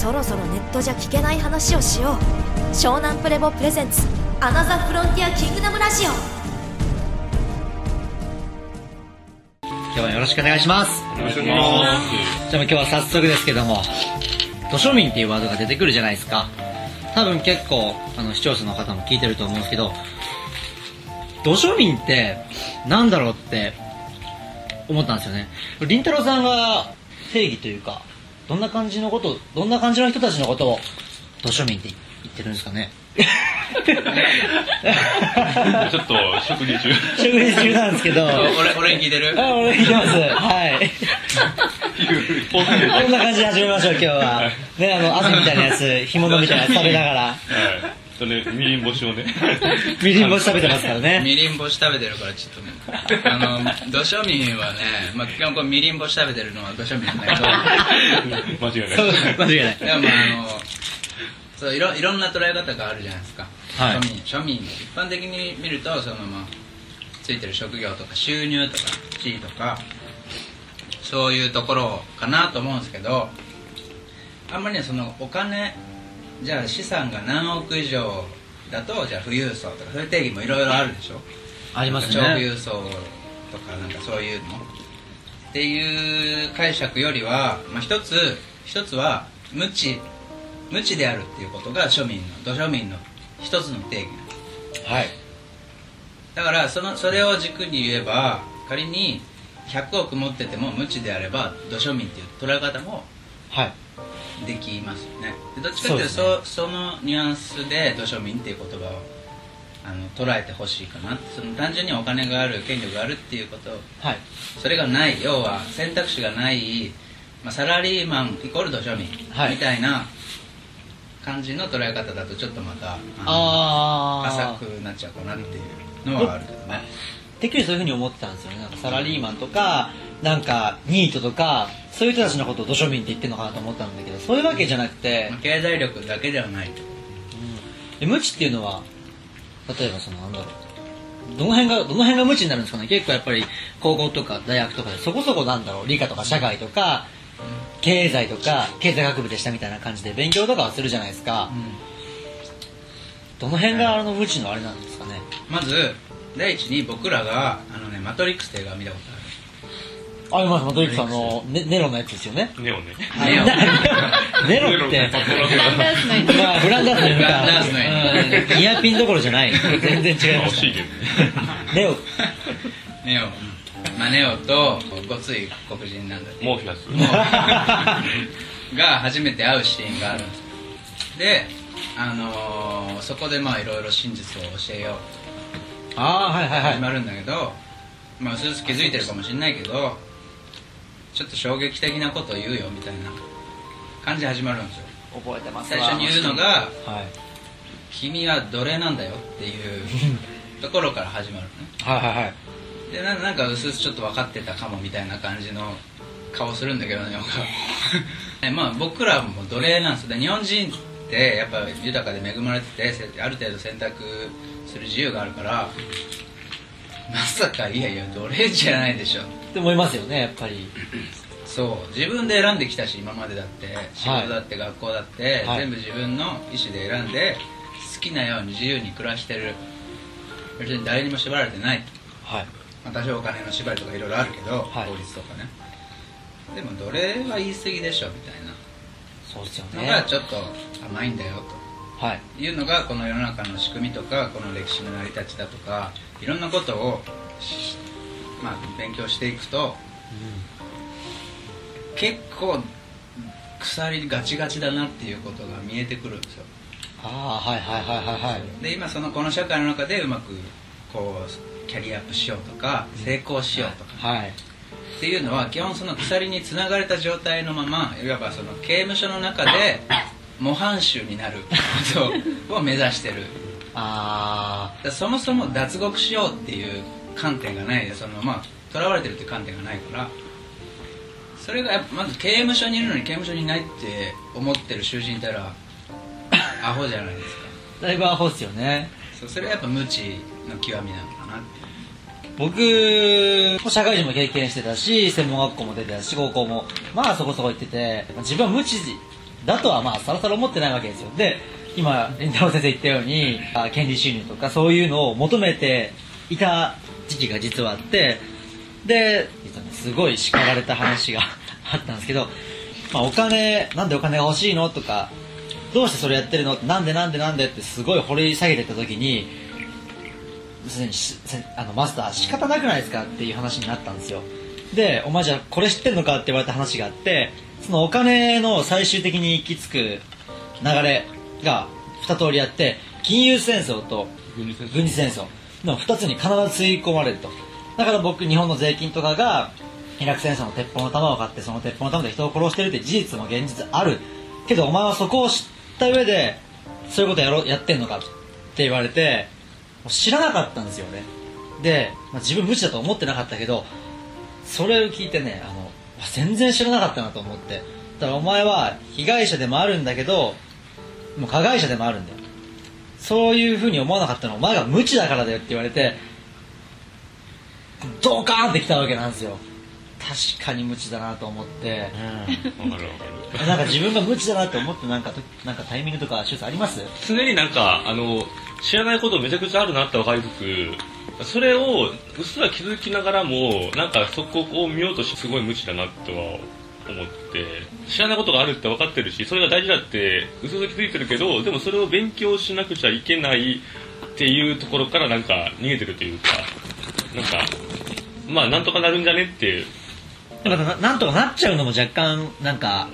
そろそろネットじゃ聞けない話をしよう。湘南プレボプレゼンツアナザフロンティアキングダムラジオ。今日はよろしくお願いします。よろしくお願いします。じゃあ今日は早速ですけども土庶民っていうワードが出てくるじゃないですか。多分結構あの視聴者の方も聞いてると思うんですけど土庶民ってなんだろうって思ったんですよね。りんたろーさんが定義というかどんな感じのことどんな感じの人たちのことを土庶民って言ってるんですかね。ちょっと食事中。食事中なんですけど。あ俺俺に聞いてる？俺聞いてます。はい。こんな感じで始めましょう今日は。ねあの汗みたいなやつ干物みたいなやつ食べながら。はい。とね、みりん干しをね。みりん干し食べてますからね。みりん干し食べてるからちょっとね。あの土庶民はね、まあ、基本これみりん干し食べてるのは土庶民だけど。間違いない。間違いない。でもまああのそういろいろんな捉え方があるじゃないですか、はい。庶民庶民一般的に見るとそのまあついてる職業とか収入とか地位とかそういうところかなと思うんですけどあんまりねそのお金じゃあ資産が何億以上だとじゃあ富裕層とかそういう定義もいろいろあるでしょ？あります超富ね裕層とかなんかそういうのっていう解釈よりは、まあ、一つ一つは無知無知であるっていうことが庶民の土庶民の一つの定義はい。だからそのそれを軸に言えば仮に100億持ってても無知であれば土庶民っていう捉え方もはい。できますよね。でどっちかっていうとそ,、そうそのニュアンスで土庶民っていう言葉をあの捉えてほしいかな。その単純にお金がある権力があるっていうこと。はい。それがない要は選択肢がない、まあ、サラリーマンイコール土庶民はい。みたいな感じの捉え方だとちょっとまたあ浅あくなっちゃうかなっていうのはあるけどね。てっきりそういうふうに思ってたんですよね。サラリーマンとかなんかニートとかそういう人たちのことを土庶民って言ってるのかなと思ったんだけどそういうわけじゃなくてまあ、経済力だけではないと。で無知っていうのは例えばそのなんだろうどの辺がどの辺が無知になるんですかね。結構やっぱり高校とか大学とかでそこそこなんだろう。理科とか社会とか経済とか経済学部でしたみたいな感じで勉強とかはするじゃないですか、どの辺があの無知のあれなんですかね。まず第一に僕らがあのね「マトリックス」って映画を見たことありますマトリックスあのネネロのやつですよね。ネオね。ネロ。って。パトラまあフランダースのフランダースのうんニアピンどころじゃない。全然違います惜しいけどね。ネオネオまあネオとごつい黒人なんだけどモーフィアス。が初めて会うシーンがあるんですよ。であのーそこでまあいろいろ真実を教えよう。ああはいはいはい。始まるんだけどまあうすうす気づいてるかもしれないけどちょっと衝撃的なことを言うよみたいな感じで始まるんですよ。覚えてます最初に言うのがはい「君は奴隷なんだよ」っていうところから始まるのね。はいはいはい。でななんかうすうすちょっと分かってたかもみたいな感じの顔するんだけどね まあ僕らも奴隷なんですで日本人ってやっぱ豊かで恵まれててせある程度選択する自由があるからまさかいやいや奴隷じゃないでしょ。って思いますよねやっぱり。そう。自分で選んできたし今までだって。仕事だって学校だって、はい。全部自分の意思で選んで好きなように自由に暮らしてる。別に誰にも縛られてない。はい。まあ、多少お金の縛りとかいろいろあるけど、はい。法律とかね。でも奴隷は言い過ぎでしょみたいな。そうですよのねがちょっと甘いんだよはい。というのがこの世の中の仕組みとかこの歴史の成り立ちだとかいろんなことをしまあ、勉強していくと結構鎖ガチガチだなっていうことが見えてくるんですよ。ああはいはいはいはいはい。で今そのこの社会の中でうまくこうキャリアアップしようとか成功しようとか。はい。っていうのは基本その鎖につながれた状態のままいわばその刑務所の中で 模範囚になることを目指してるあそもそも脱獄しようっていう観点がないでそのまあ囚われてるっていう観点がないからそれがやっぱまず刑務所にいるのに刑務所にいないって思ってる囚人いたら アホじゃないですか。あだいぶアホっすよね。そうそれはやっぱ無知の極みなのかなって。僕も社会人も経験してたし専門学校も出てたし高校もまあそこそこ行ってて自分は無知だとはまあさらさら思ってないわけですよ。で今林太郎先生言ったように権利収入とかそういうのを求めていた時期が実はあってですごい叱られた話が あったんですけど、まあ、お金なんでお金が欲しいのとかどうしてそれやってるの？なんでなんでなんでってすごい掘り下げてた時ににあのマスター仕方なくないですかっていう話になったんですよ。でお前じゃこれ知ってんのかって言われた話があってそのお金の最終的に行き着く流れが二通りあって金融戦争と軍事戦争。の2つに必ず吸い込まれると。だから僕日本の税金とかがイラク戦争の鉄砲の弾を買ってその鉄砲の弾で人を殺してるって事実も現実ある。けどお前はそこを知った上でそういうことやろやってんのかって言われて知らなかったんですよね。で、まあ、自分無知だと思ってなかったけどそれを聞いてねあの全然知らなかったなと思って。だからお前は被害者でもあるんだけどもう加害者でもあるんだよ。そういうふうに思わなかったのはお前が無知だからだよって言われてドカーンってきたわけなんですよ。確かに無知だなと思って。わかるわかるなんか自分が無知だなって思ってなんかとなんかタイミングとか手術あります？常になんかあの知らないことめちゃくちゃあるなって分かりつつそれをうっすら気づきながらもなんかそこを見ようとしてすごい無知だなとは思って知らないことがあるって分かってるしそれが大事だってうすうす気づいてるけどでもそれを勉強しなくちゃいけないっていうところからなんか逃げてるというかなんかまあなんとかなるんじゃねって。なんかななんとかなっちゃうのも若干なんか、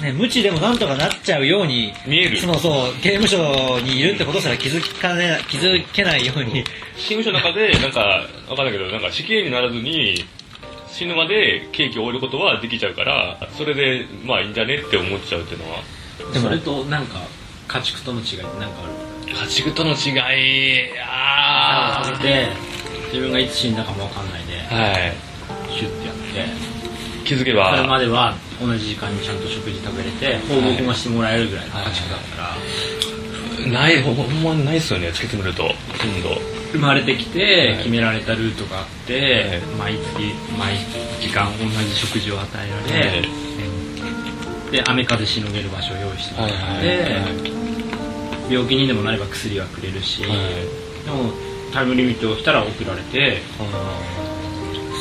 ね、無知でもなんとかなっちゃうように見える。そのそう刑務所にいるってことすら気づかね気づけないように。刑務所の中でなんかわかんないけどなんか死刑にならずに死ぬまで刑期を終えることはできちゃうからそれでまあいいんじゃね？って思っちゃうっていうのは。でもそれとなんか家畜との違いって何かある？家畜との違いあ食べて自分がいつ死んだかもわかんないであはい。シュッてやって。気づけそればまでは同じ時間にちゃんと食事食べれて報告もしてもらえるぐらいの家畜だったら。ないほんまないっすよね。突き詰めるとほとんど生まれてきてはい。決められたルートがあって毎月毎時間同じ食事を与えられで雨風しのげる場所を用意してもらって病気にでもなれば薬はくれるしでもタイムリミットが来たら送られて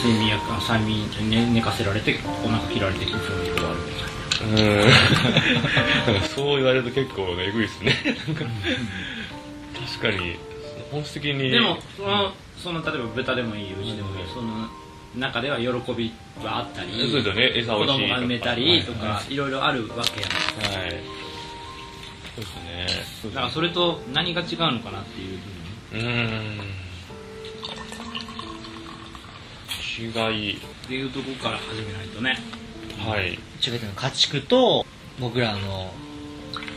睡眠薬あ催眠寝寝かせられてお腹切られて休憩に終わるみたいな。そう言われると結構ねえぐいっすね。確かに本質的に。でもそのその例えば豚でもいい牛でもいいその中では喜びはあったりそうですよね餌子供が産めたりとかい。ろいろあるわけやん。はい。そうですね。そうですねだからそれと何が違うのかなっていうふうに。うーん。違い。っていうとこから始めないとね。はい。違っての家畜と僕らの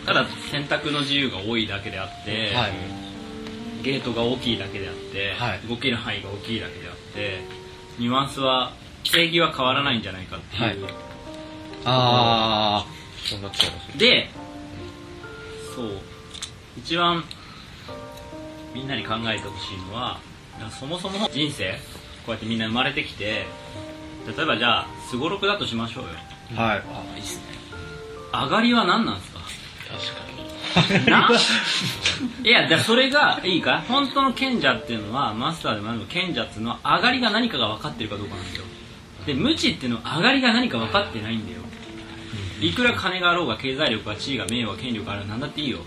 ただ選択の自由が多いだけであって、はいゲートが大きいだけであって、はい。動ける範囲が大きいだけであってニュアンスは正義は変わらないんじゃないかっていう、はい。あそう。なっちゃいますねでそう。一番みんなに考えてほしいのはそもそも人生こうやってみんな生まれてきて例えばじゃあすごろくだとしましょうよ。あはい。あいいっすね。上がりは何なんですか？確かに。ないや、じゃあそれがいいか？本当の賢者っていうのは、マスターでも何でも賢者っていうのは、上がりが何かが分かってるかどうかなんですよ。で、無知っていうのは、上がりが何か分かってないんだよ。いくら金があろうが、経済力が、地位が、名誉が、権力があるなんだっていいよ。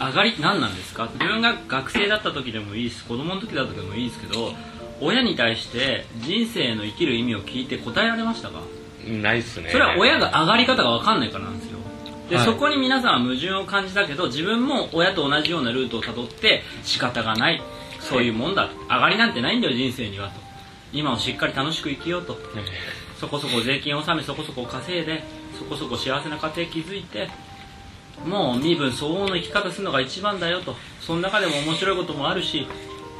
上がり何なんですか？自分が学生だった時でもいいし、子供の時だった時でもいいですけど、親に対して人生の生きる意味を聞いて答えられましたか？ないっすねそれは親が上がり方が分かんないからなんですよで、はい。そこに皆さんは矛盾を感じたけど自分も親と同じようなルートをたどって仕方がない。そういうもんだ。上がりなんてないんだよ人生にはと。今をしっかり楽しく生きようと。そこそこ税金を納めそこそこ稼いでそこそこ幸せな家庭築いてもう身分相応の生き方するのが一番だよと。その中でも面白いこともあるし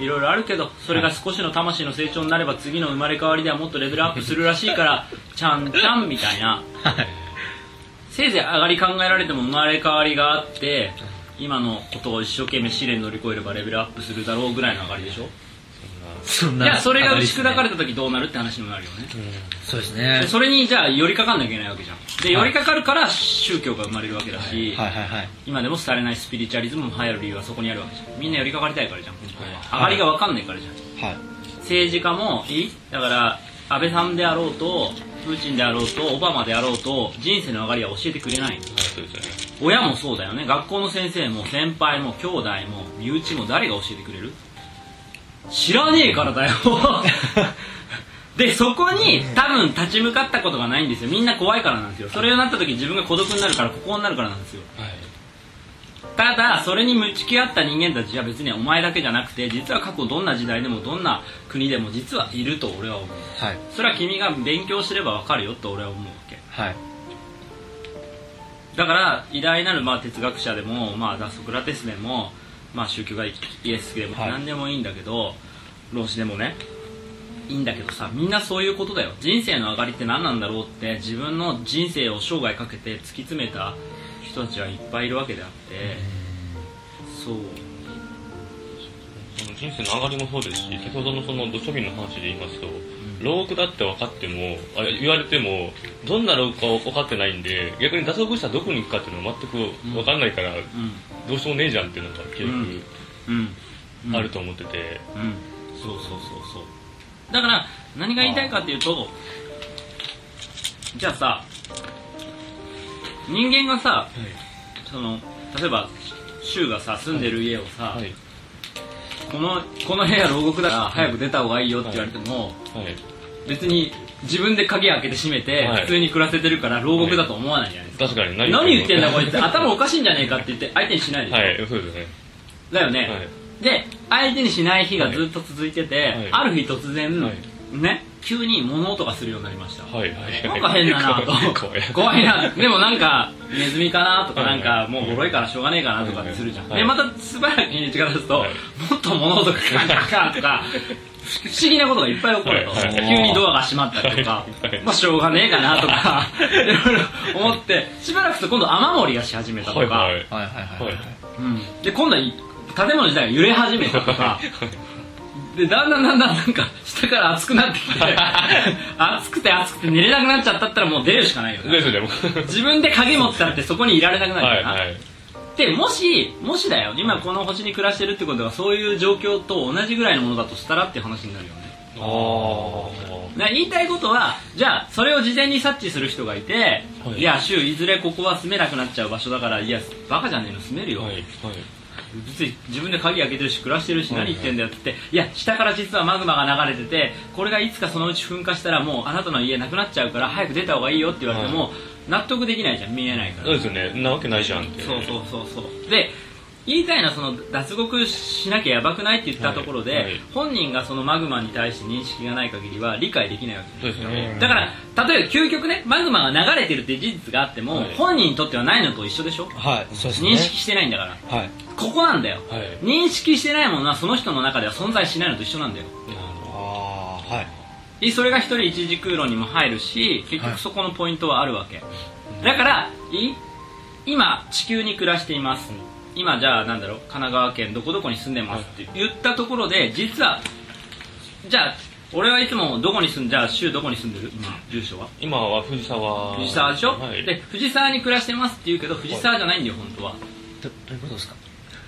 いろいろあるけどそれが少しの魂の成長になれば次の生まれ変わりではもっとレベルアップするらしいからちゃんちゃんみたいなせいぜい上がり考えられても生まれ変わりがあって今のことを一生懸命試練乗り越えればレベルアップするだろうぐらいの上がりでしょ？そんないやそれが打ち砕かれたた時どうなるって話にもなるよね。そうですね。でそれにじゃあ寄りかかんなきゃいけないわけじゃん。で寄りかかるから宗教が生まれるわけだし、はいはいはい今でも廃れないスピリチュアリズムも流行る理由はそこにあるわけじゃんみんな寄りかかりたいからじゃんは上がりが分かんないからじゃん。はい。政治家もいい？だから安倍さんであろうとプーチンであろうとオバマであろうと人生の上がりは教えてくれない。はいそうですね。親もそうだよね。学校の先生も先輩も兄弟も身内も誰が教えてくれる？知らねえからだよ。でそこに多分立ち向かったことがないんですよ。みんな怖いからなんですよ。それをなった時自分が孤独になるからここになるからなんですよ。はいただそれに向き合った人間たちは別にお前だけじゃなくて実は過去どんな時代でもどんな国でも実はいると俺は思う。はい。それは君が勉強すればわかるよと俺は思うわけ。はい。だから偉大なるまあ哲学者でも、まあ、ソクラテスでも、まあ、宗教がイエスでもはい。何でもいいんだけど、老子でもねいいんだけどさみんなそういうことだよ。人生の上がりって何なんだろうって自分の人生を生涯かけて突き詰めた人たちはいっぱいいるわけであってそう。その人生の上がりもそうですし先ほどのその土庶民の話で言いますと、牢獄だって分かってもあ言われてもどんな牢獄か分かってないんで逆に脱獄したらどこに行くかっていうのは全く分かんないから、うん。どうしようもねえじゃんっていうのが結うん。うん。局あると思ってて、うん。そうそうそうそう。だから何が言いたいかっていうとじゃあさ人間がさその例えば柊がさ住んでる家をさ、はい。このこの部屋牢獄だから早く出た方がいいよって言われても、はい。別に自分で鍵開けて閉めて、はい。普通に暮らせてるから牢獄だと思わないじゃないですか、確かに何言ってんだこいつ。頭おかしいんじゃねえかって言って相手にしないでしょ、はい。そうですね。だよね、はい。で相手にしない日がずっと続いてて、はい。ある日突然、はい。ね急に物音がするようになりました、はいはいなんか変だなと怖いなでもなんかネズミかなとかはない。んかもうボロいからしょうがねえかなとかってするじゃん、はいでまた素早く日にちが経つと、はい。もっと物音がカンカンカンとか不思議なことがいっぱい起こると、急にドアが閉まったりとか、はいまあしょうがねえかなとかい。ろいろ思ってしばらくすると今度雨漏りがし始めたとか、はいはい。はいうん、で今度は建物自体が揺れ始めたとかでだんだんだんだんなんか下から熱くなってきて 熱くて熱くて寝れなくなっちゃったったらもう出るしかないよねですねも。自分で鍵持ってたってそこにいられなくなるから。な、はいはい。でもしもしだよ。今この星に暮らしてるってことはそういう状況と同じぐらいのものだとしたらって話になるよね。あだから言いたいことはじゃあそれを事前に察知する人がいて、はい。い、や週いずれここは住めなくなっちゃう場所だからいやバカじゃねえの住めるよ、あはいはい自分で鍵開けてるし暮らしてるしはい何言ってんだよって言っていや下から実はマグマが流れててこれがいつかそのうち噴火したらもうあなたの家なくなっちゃうから早く出た方がいいよって言われても納得できないじゃん。見えないから。そうですよね。なわけないじゃんって。そうそうそうそう。で言いたいのはその脱獄しなきゃやばくないって言ったところで、はい。はい本人がそのマグマに対して認識がない限りは理解できないわけですよね。だから例えば究極ねマグマが流れてるって事実があっても、はい。本人にとってはないのと一緒でしょ？はいそうですね。認識してないんだから。はい。ここなんだよ。はい。認識してないものはその人の中では存在しないのと一緒なんだよ。ああはい。でそれが一人一時空論にも入るし結局そこのポイントはあるわけ、だからいい今地球に暮らしています今じゃあなんだろう神奈川県どこどこに住んでますって言ったところで実はじゃあ俺はいつもどこに住んじゃあ州どこに住ん。でる今住所は？今は藤沢。藤沢でしょ、はい。で藤沢に暮らしてますって言うけど藤沢じゃないんだよ本当は。どどういうことですか？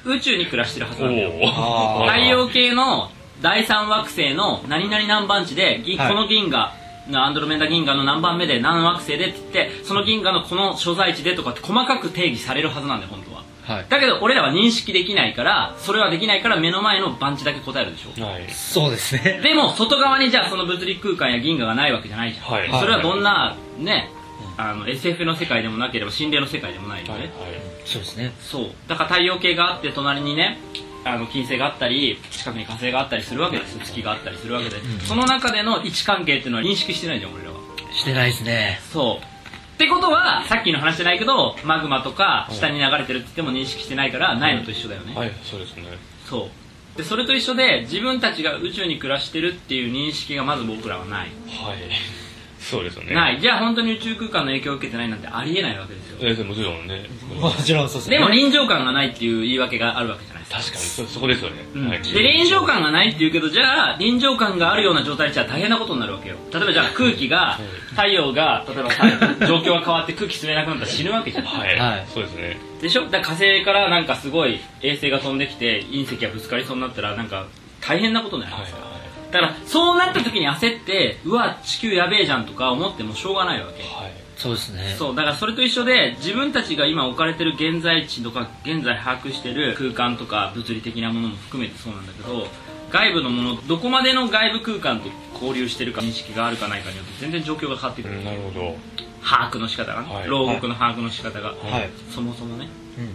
宇宙に暮らしてるはずなんだよ。太陽系の第三惑星の何々何番地で、ぎはい。この銀河アンドロメダ銀河の何番目で何惑星でって言ってその銀河のこの所在地でとかって細かく定義されるはずなんだよ本当ははい。だけど俺らは認識できないからそれはできないから目の前の番地だけ答えるでしょ。はい。そうですね。でも外側にじゃあその物理空間や銀河がないわけじゃないじゃん、はい。それはどんなねあの SF の世界でもなければ心霊の世界でもないよね、はいはい。そうですね。そう。だから太陽系があって隣にねあの金星があったり近くに火星があったりするわけですよ。月があったりするわけで、その中での位置関係っていうのは認識してないじゃん俺らは。してないですね。そうってことはさっきの話じゃないけどマグマとか下に流れてるって言っても認識してないからないのと一緒だよね、はいそうですね。そう。でそれと一緒で自分たちが宇宙に暮らしてるっていう認識がまず僕らはない。はい。そうですよね。ない。じゃあ本当に宇宙空間の影響を受けてないなんてありえないわけですよ。ええもちろんね。もちろんそうですね。でも臨場感がないっていう言い訳があるわけじゃないですか確かに。そそこですよね、うん。はい。で臨場感がないって言うけどじゃあ臨場感があるような状態じゃ大変なことになるわけよ。例えばじゃあ空気が太陽が例えば状況が変わって空気吸えなくなったら死ぬわけじゃん。はい、はい。そうですね。でしょ？だから火星からなんかすごい衛星が飛んできて隕石がぶつかりそうになったらなんか大変なことになりますから、だからそうなった時に焦ってうわ地球やべえじゃんとか思ってもしょうがないわけ。はいそうですね。そうだからそれと一緒で自分たちが今置かれてる現在地とか現在把握してる空間とか物理的なものも含めてそうなんだけど外部のものどこまでの外部空間と交流してるか認識があるかないかによって全然状況が変わってくる、うんなるほど。把握の仕方がね、はい。牢獄の把握の仕方が、はい。そもそもね。うんうん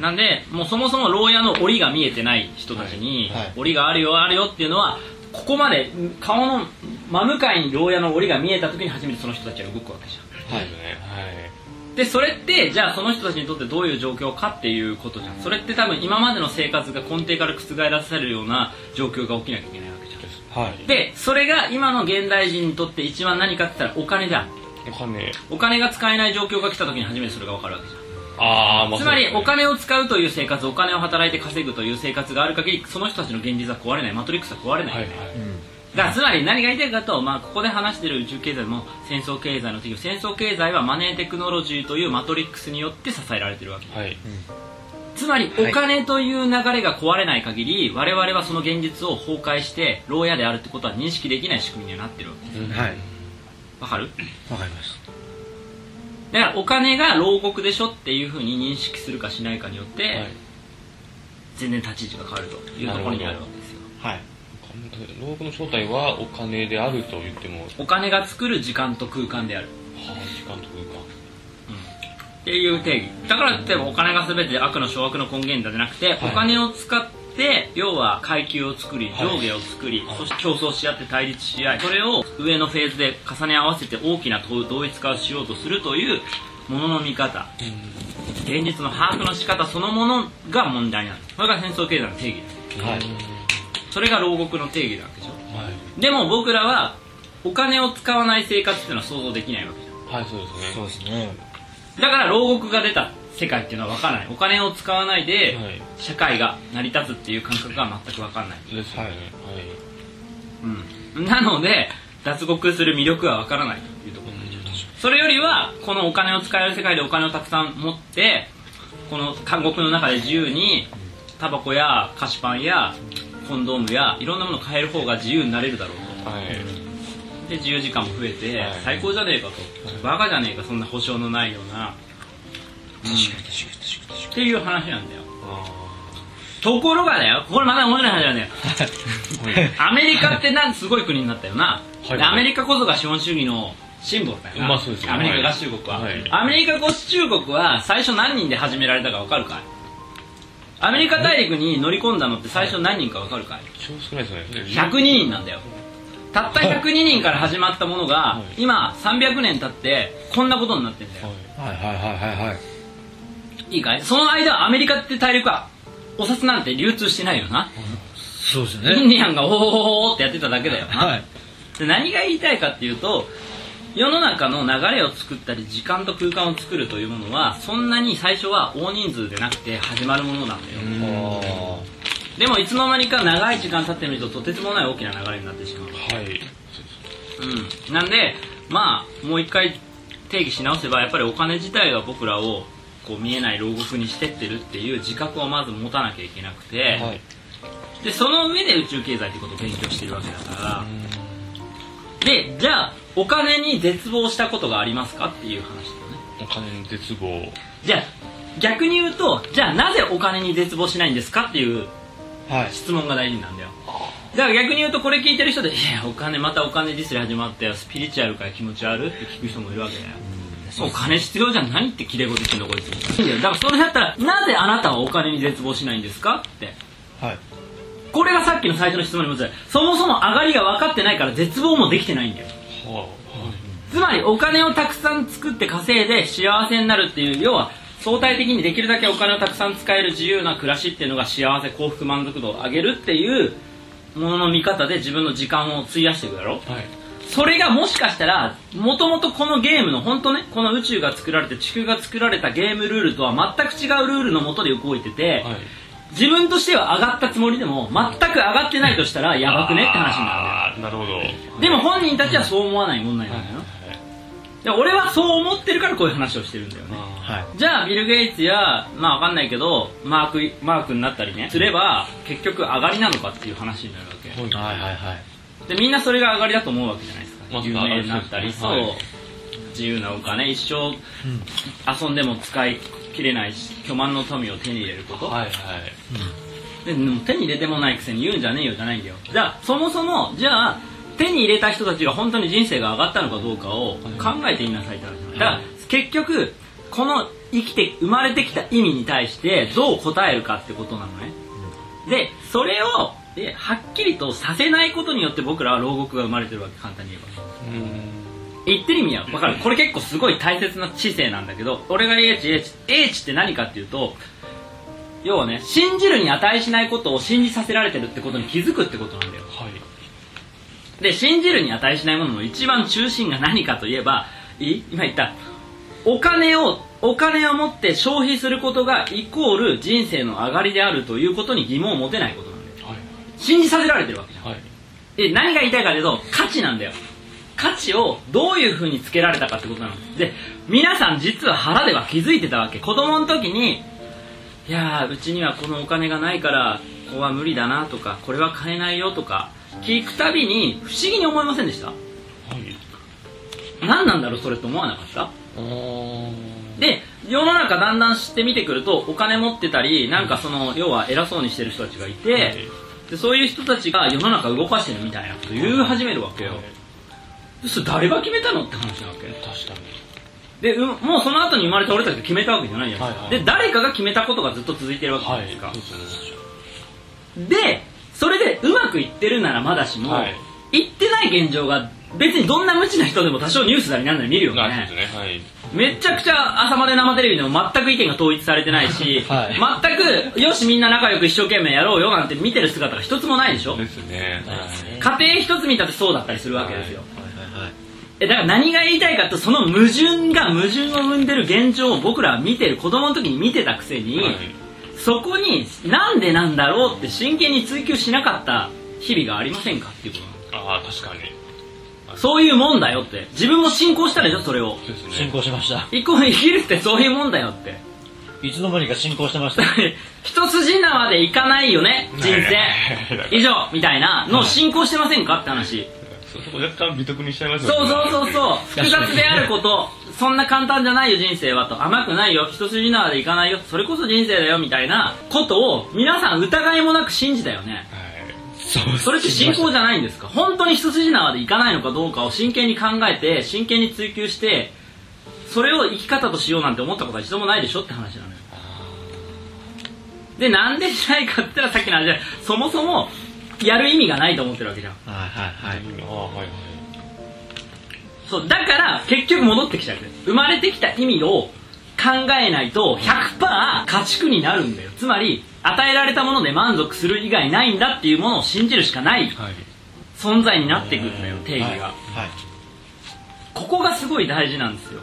なんでもうそもそも牢屋の檻が見えてない人たちに、はい。はい檻があるよあるよっていうのはここまで顔の真向かいに牢屋の檻が見えた時に初めてその人たちが動くわけじゃんはい。でそれってじゃあその人たちにとってどういう状況かっていうことじゃん。それって多分今までの生活が根底から覆らせるような状況が起きなきゃいけないわけじゃん。はい。でそれが今の現代人にとって一番何かって言ったらお金だお金。お金が使えない状況が来た時に初めてそれが分かるわけじゃん。ああまあつまりお金を使うという生活お金を働いて稼ぐという生活がある限りその人たちの現実は壊れない。マトリックスは壊れないはいはいだからつまり何が言いたいかと、まあ、ここで話している宇宙経済も戦争経済の定義戦争経済はマネーテクノロジーというマトリックスによって支えられているわけ。はい。つまりお金という流れが壊れない限り我々はその現実を崩壊して牢屋であるってことは認識できない仕組みにはなってるわけうん。はい。わかる？わかりましだからお金が牢獄でしょっていうふうに認識するかしないかによって、はい。全然立ち位置が変わるというところにあるわけですよ。たはい牢獄の正体はお金であると言っても。はお金が作る時間と空間である。あ時間と空間。っていう定義。だから例えばお金が全て悪の掌握の根源だじゃなくて、はい。お金を使って要は階級を作り上下を作り、はい。そして競争し合って対立し合いそれを上のフェーズで重ね合わせて大きな同一化をしようとするというものの見方。現実の把握の仕方そのものが問題なんですこれが戦争経済の定義だ。はいそれが牢獄の定義なわけでしょ。はい。でも僕らはお金を使わない生活っていうのは想像できないわけじゃん。はいそうですね。そうですね。だから牢獄が出た世界っていうのは分からない。お金を使わないではい。社会が成り立つっていう感覚が全く分かんない、ですよね。うん、なので脱獄する魅力は分からないというところでそれよりはこのお金を使える世界でお金をたくさん持ってこの監獄の中で自由にタバコや菓子パンやコンドームやいろんなものを買える方が自由になれるだろうと。はい。はいで自由時間も増えてはい。最高じゃねえかと。バカじゃねえかそんな保証のないような、うんっていう話なんだよ。あところがだよこれまだ面白い話なんだよ。アメリカってなんすごい国になったよな、はいでアメリカこそが資本主義のシンボルだよな、まあアメリカ合衆国は、はい。アメリカ合衆国は最初何人で始められたか分かるかい？アメリカ大陸に乗り込んだのって最初何人か分かるかい？超少ないですね。102人なんだよ。たった102人から始まったものがい今300年経ってこんなことになってんだよ。はい。はいはいはいはいはい。いいかい？その間はアメリカって大陸はお札なんて流通してないよな。そうですインねディアンがおーおーおーってやってただけだよな、はい。で何が言いたいかっていうと世の中の流れを作ったり時間と空間を作るというものはそんなに最初は大人数でなくて始まるものなんだよあでもいつの間にか長い時間経ってみるととてつもない大きな流れになってしまう。はい。うん、なんでまあもう一回定義し直せばやっぱりお金自体が僕らをこう見えない牢獄にしてってるっていう自覚をまず持たなきゃいけなくて、はい。でその上で宇宙経済ってことを勉強してるわけだから。でじゃあお金に絶望したことがありますかっていう話だよね。お金の絶望。じゃあ逆に言うとじゃあなぜお金に絶望しないんですかっていうはい。質問が大事なんだよ。だから逆に言うとこれ聞いてる人で「いやお金またお金ディスり始まったよスピリチュアルから気持ち悪い」って聞く人もいるわけだよ。お金必要じゃん何ってきれい事言ってんのこいつ。いいんだよだからそれだったらなぜあなたはお金に絶望しないんですかって。はい。これがさっきの最初の質問に戻るそもそも上がりが分かってないから絶望もできてないんだよ。はつまりお金をたくさん作って稼いで幸せになるっていう要は相対的にできるだけお金をたくさん使える自由な暮らしっていうのが幸せ幸福満足度を上げるっていうものの見方で自分の時間を費やしていくだろ。あはい。それがもしかしたらもともとこのゲームの本当ねこの宇宙が作られて地球が作られたゲームルールとは全く違うルールのもとで動いてて、はい自分としては上がったつもりでも全く上がってないとしたらやばくねって話になる。なるほど。でも本人たちはそう思わない問題なんだよ、で俺はそう思ってるからこういう話をしてるんだよね。はい。じゃあビル・ゲイツやまあわかんないけどマークマークになったりね。すれば結局上がりなのかっていう話になるわけ。はいはいはいでみんなそれが上がりだと思うわけじゃないですか。まあ有名になったり。そう、はい。自由なお金一生遊んでも使い切れないし巨万の富を手に入れること、はいはい。ででも手に入れてもないくせに言うんじゃねえよじゃないんだよ。じゃあそもそもじゃあ手に入れた人たちが本当に人生が上がったのかどうかを考えてみなさいって話だ。から結局この生きて生まれてきた意味に対してどう答えるかってことなのね。でそれをではっきりとさせないことによって僕らは牢獄が生まれてるわけ。簡単に言えば。うん言ってる意味は分かる。これ結構すごい大切な知性なんだけど俺が英知英知英知って何かっていうと要はね信じるに値しないことを信じさせられてるってことに気づくってことなんだよ。はい。で信じるに値しないものの一番中心が何かといえばいい今言ったお金をお金を持って消費することがイコール人生の上がりであるということに疑問を持てないことなんだよ。はい。信じさせられてるわけじゃん。はい。で何が言いたいかというと価値なんだよ価値をどういうふうにつけられたかってことなの。で皆さん実は腹では気づいてたわけ。子供の時にいやーうちにはこのお金がないからここは無理だなとかこれは買えないよとか聞くたびに不思議に思いませんでした？はい。何なんだろうそれって思わなかった？で世の中だんだん知って見てくるとお金持ってたりなんかその要は偉そうにしてる人たちがいて、でそういう人たちが世の中動かしてるみたいなこと言い始めるわけよ、でそれ誰が決めたのって話なわけ。確かに。で、うん、もうその後に生まれた俺たちが決めたわけじゃないじゃないですか、はいはい。で誰かが決めたことがずっと続いてるわけじゃはいないですか、そうでそれでうまくいってるならまだしも、はい。いってない現状が別にどんな無知な人でも多少ニュースなりなんなり見るよなねね。はい。めちゃくちゃ朝まで生テレビでも全く意見が統一されてないし、はい。全くよしみんな仲良く一生懸命やろうよなんて見てる姿が一つもないでしょ。ですね。家庭一つ見たってそうだったりするわけですよ、はいはいはいえだから何が言いたいかってその矛盾が矛盾を生んでる現状を僕らは見てる子供の時に見てたくせに、はい。そこになんでなんだろうって真剣に追求しなかった日々がありませんかっていうこと。ああ確かに。そういうもんだよって。自分も信仰したでしょそれを。そうですね。進行しました。一個生きるってそういうもんだよって。いつの間にか進行してました。一筋縄でいかないよね人生。以上みたいなのを信仰してませんかって話若干美徳にしちゃいますそうそううそうそう。複雑であること。そんな簡単じゃないよ人生はと。甘くないよ。一筋縄でいかないよ。それこそ人生だよみたいな。ことを皆さん疑いもなく信じたよね。はい。それって信仰じゃないんですか？本当に一筋縄でいかないのかどうかを真剣に考えて真剣に追求してそれを生き方としようなんて思ったことは一度もないでしょって話なのよ。でなんでしないかって言ったらさっきの話でそもそもやる意味がないと思ってるわけじゃん。はいはいはい。ああはいはいそうだから結局戻ってきちゃう生まれてきた意味を考えないと100%家畜になるんだよ。つまり与えられたもので満足する以外ないんだっていうものを信じるしかないはい存在になっていくんだよ定義が、はい。ここがすごい大事なんですよ。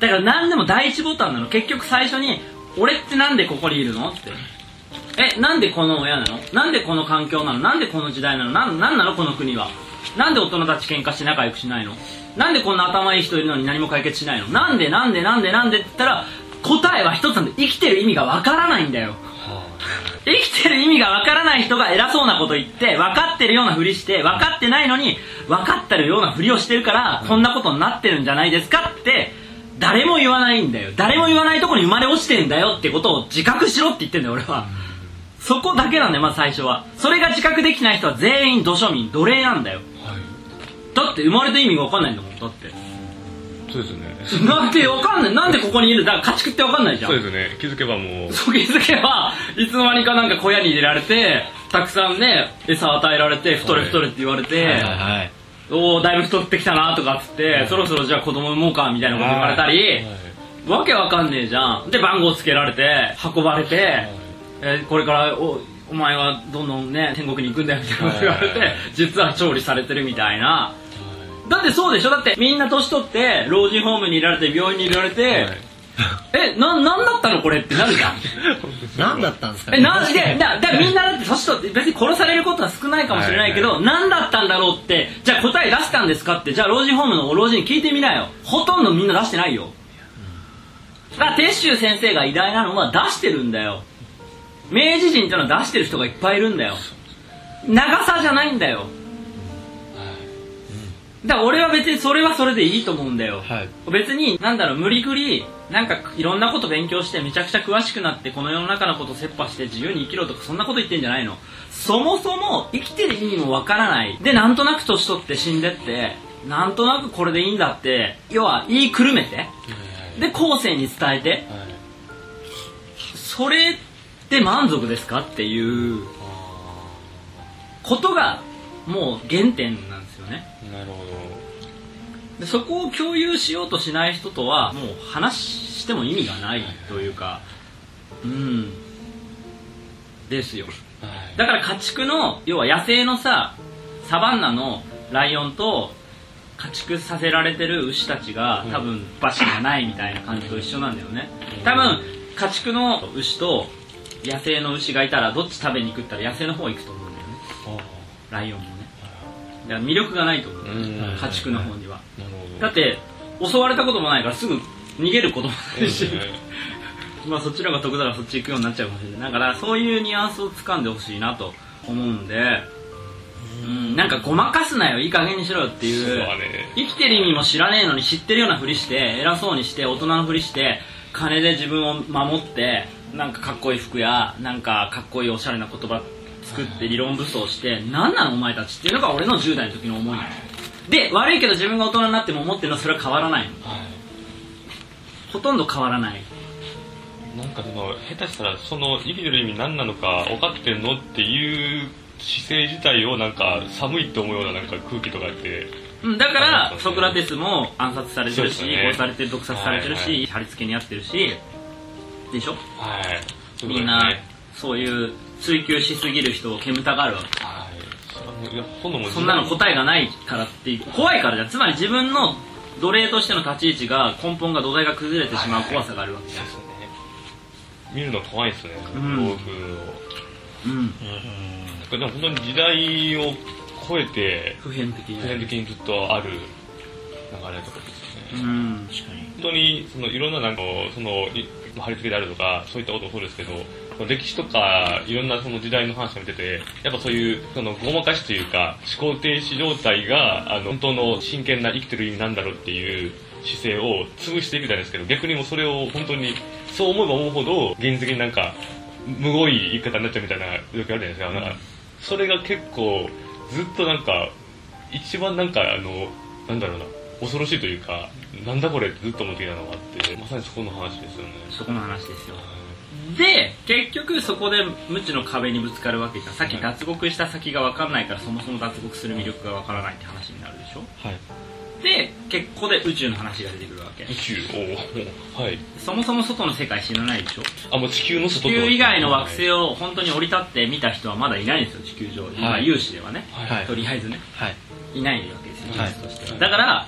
だから何でも第一ボタンなの。結局最初に「俺ってなんでここにいるの?」って「えなんでこの親なの？なんでこの環境なの？なんでこの時代なの？なんなんなのこの国は？なんで大人たち喧嘩して仲良くしないの？なんでこんな頭いい人いるのに何も解決しないの？なんでなんでなんでなんでって言ったら答えは一つなんで生きてる意味がわからないんだよ。生きてる意味がわからない人が偉そうなこと言って分かってるようなふりして分かってないのに分かってるようなふりをしてるからこんなことになってるんじゃないですかって誰も言わないんだよ。誰も言わないとこに生まれ落ちてんだよってことを自覚しろって言ってんだよ俺はそこだけなんだよまず最初は。それが自覚できない人は全員土庶民奴隷なんだよ。はい。だって生まれた意味が分かんないんだもんだって。そうですよね。なんで分かんないなんでここにいるだから家畜って分かんないじゃん。そうですね。気づけばもう。そう気づけばいつの間にかなんか小屋に入れられてたくさんね餌与えられて太れ太れって言われて、はい。はいおおだいぶ太ってきたなとかっつって、そろそろじゃあ子供産もうかみたいなこと言われたり、わけわかんねえじゃん。で番号つけられて運ばれて、えーこれからおお前はどんどんね天国に行くんだよみたいなこと言われて、はい。実は調理されてるみたいな。だってそうでしょ？だってみんな年取って老人ホームにいられて病院にいられて、えななんだったのこれってなるじゃん。何だったんですか？えなんでだだみんなだって年取って別に殺されることは少ないかもしれないけど、何だったんだろうってじゃあ答え出したんですかってじゃあ老人ホームのご老人に聞いてみなよ。ほとんどみんな出してないよ。だから鉄舟先生が偉大なのは出してるんだよ明治人ってのは出してる人がいっぱいいるんだよ。長さじゃないんだよ。だから俺は別にそれはそれでいいと思うんだよ、はい。別になんだろう無理くりなんかいろんなこと勉強してめちゃくちゃ詳しくなってこの世の中のことを切羽して自由に生きろとかそんなこと言ってんじゃないの。そもそも生きてる意味もわからない。でなんとなく年取って死んでってなんとなくこれでいいんだって要は言いくるめて。で後世に伝えて。それで満足ですかっていうことがもう原点なんですよね。なるほでそこを共有しようとしない人とはもう話しても意味がないというかうん。ですよ。だから家畜の要は野生のさサバンナのライオンと家畜させられてる牛たちが多分馬車がないみたいな感じと一緒なんだよね。多分家畜の牛と野生の牛がいたらどっち食べに行くったら野生の方行くと思うんだよね。ライオンもね。だから魅力がないと思う。うん。家畜の方には。だって襲われたこともないからすぐ逃げることもないし、まあそっちの方が得だからそっち行くようになっちゃうかもしれない。だからそういうニュアンスを掴んでほしいなと思うんで。うん。なんかごまかすなよいい加減にしろよっていう。生きてる意味も知らねえのに知ってるようなふりして偉そうにして大人のふりして金で自分を守ってなんかかっこいい服やなんかかっこいいおしゃれな言葉作って理論武装して何なのお前たちっていうのが俺の10代の時の思い。で悪いけど自分が大人になっても思ってるのはそれは変わらないの。ほとんど変わらない。なんかその下手したらその生きてる意味何なのか分かってんのっていう姿勢自体をなんか寒いと思うようななんか空気とかあってうんだかあらソクラテスも暗殺されてるし、ね殺されてる毒殺されてるし、はい。はい貼り付けにあってるしでしょ？はい。みんなねそういう追求しすぎる人を煙たがるわけ。はい。そんなの答えがないからっていう怖いからじゃん。つまり自分の奴隷としての立ち位置が根本が土台が崩れてしまう怖さがあるわけじゃん。そうですね。見るの怖いですね。うん。豆腐を。うん。でも本当に時代を超えて普遍的普遍に的にずっとある流れとかですよね、うん。本当にそのいろんななんかそのい貼り付けであるとかそういったこともそうですけどその歴史とかいろんなその時代の話を見ててやっぱそういうそのごまかしというか思考停止状態があの本当の真剣な生きてる意味なんだろうっていう姿勢を潰していくじゃないですけど逆にもうそれを本当にそう思えば思うほど現実的になんかむごい言い方になっちゃうみたいな状況あるじゃないですか,、なん。かそれが結構ずっとなんか一番なんかあのなんだろうな恐ろしいというかなんだこれってずっと思っていたのがあってまさにそこの話ですよね。そこの話ですよ。で結局そこで無知の壁にぶつかるわけじゃん。さっき脱獄した先が分かんないからそもそも脱獄する魅力が分からないって話になるでしょ？はい。で結構で宇宙の話が出てくるわけ。宇宙？おおはい。そもそも外の世界知らないでしょ？あもう地球の地外と球以外の惑星を本当に降り立って見た人はまだいないんですよ地球上。今はい。有志ではね、はい。とりあえずね。はい。いないわけですよはい。事実としてはだから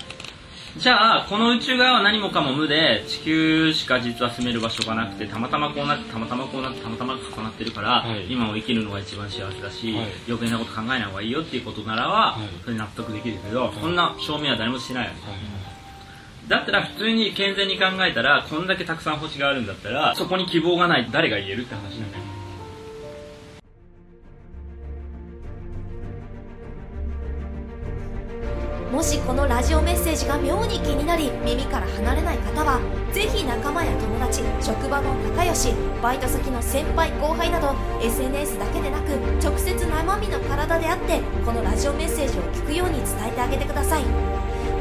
じゃあこの宇宙側は何もかも無で地球しか実は住める場所がなくてたまたまこうなってたまたまこうなってたまたま重なってるから、はい。今を生きるのが一番幸せだし、はい。余計なこと考えない方がいいよっていうことならは、はい。それ納得できるけど、そんな証明は誰もしないわけ。はい。だったら普通に健全に考えたらこんだけたくさん星があるんだったらそこに希望がない誰が言えるって話なんだよもしこのラジオメッセージが妙に気になり耳から離れない方はぜひ仲間や友達職場の仲良しバイト先の先輩後輩など SNS だけでなく直接生身の体であってこのラジオメッセージを聞くように伝えてあげてください。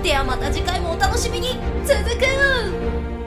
ではまた次回もお楽しみに。続く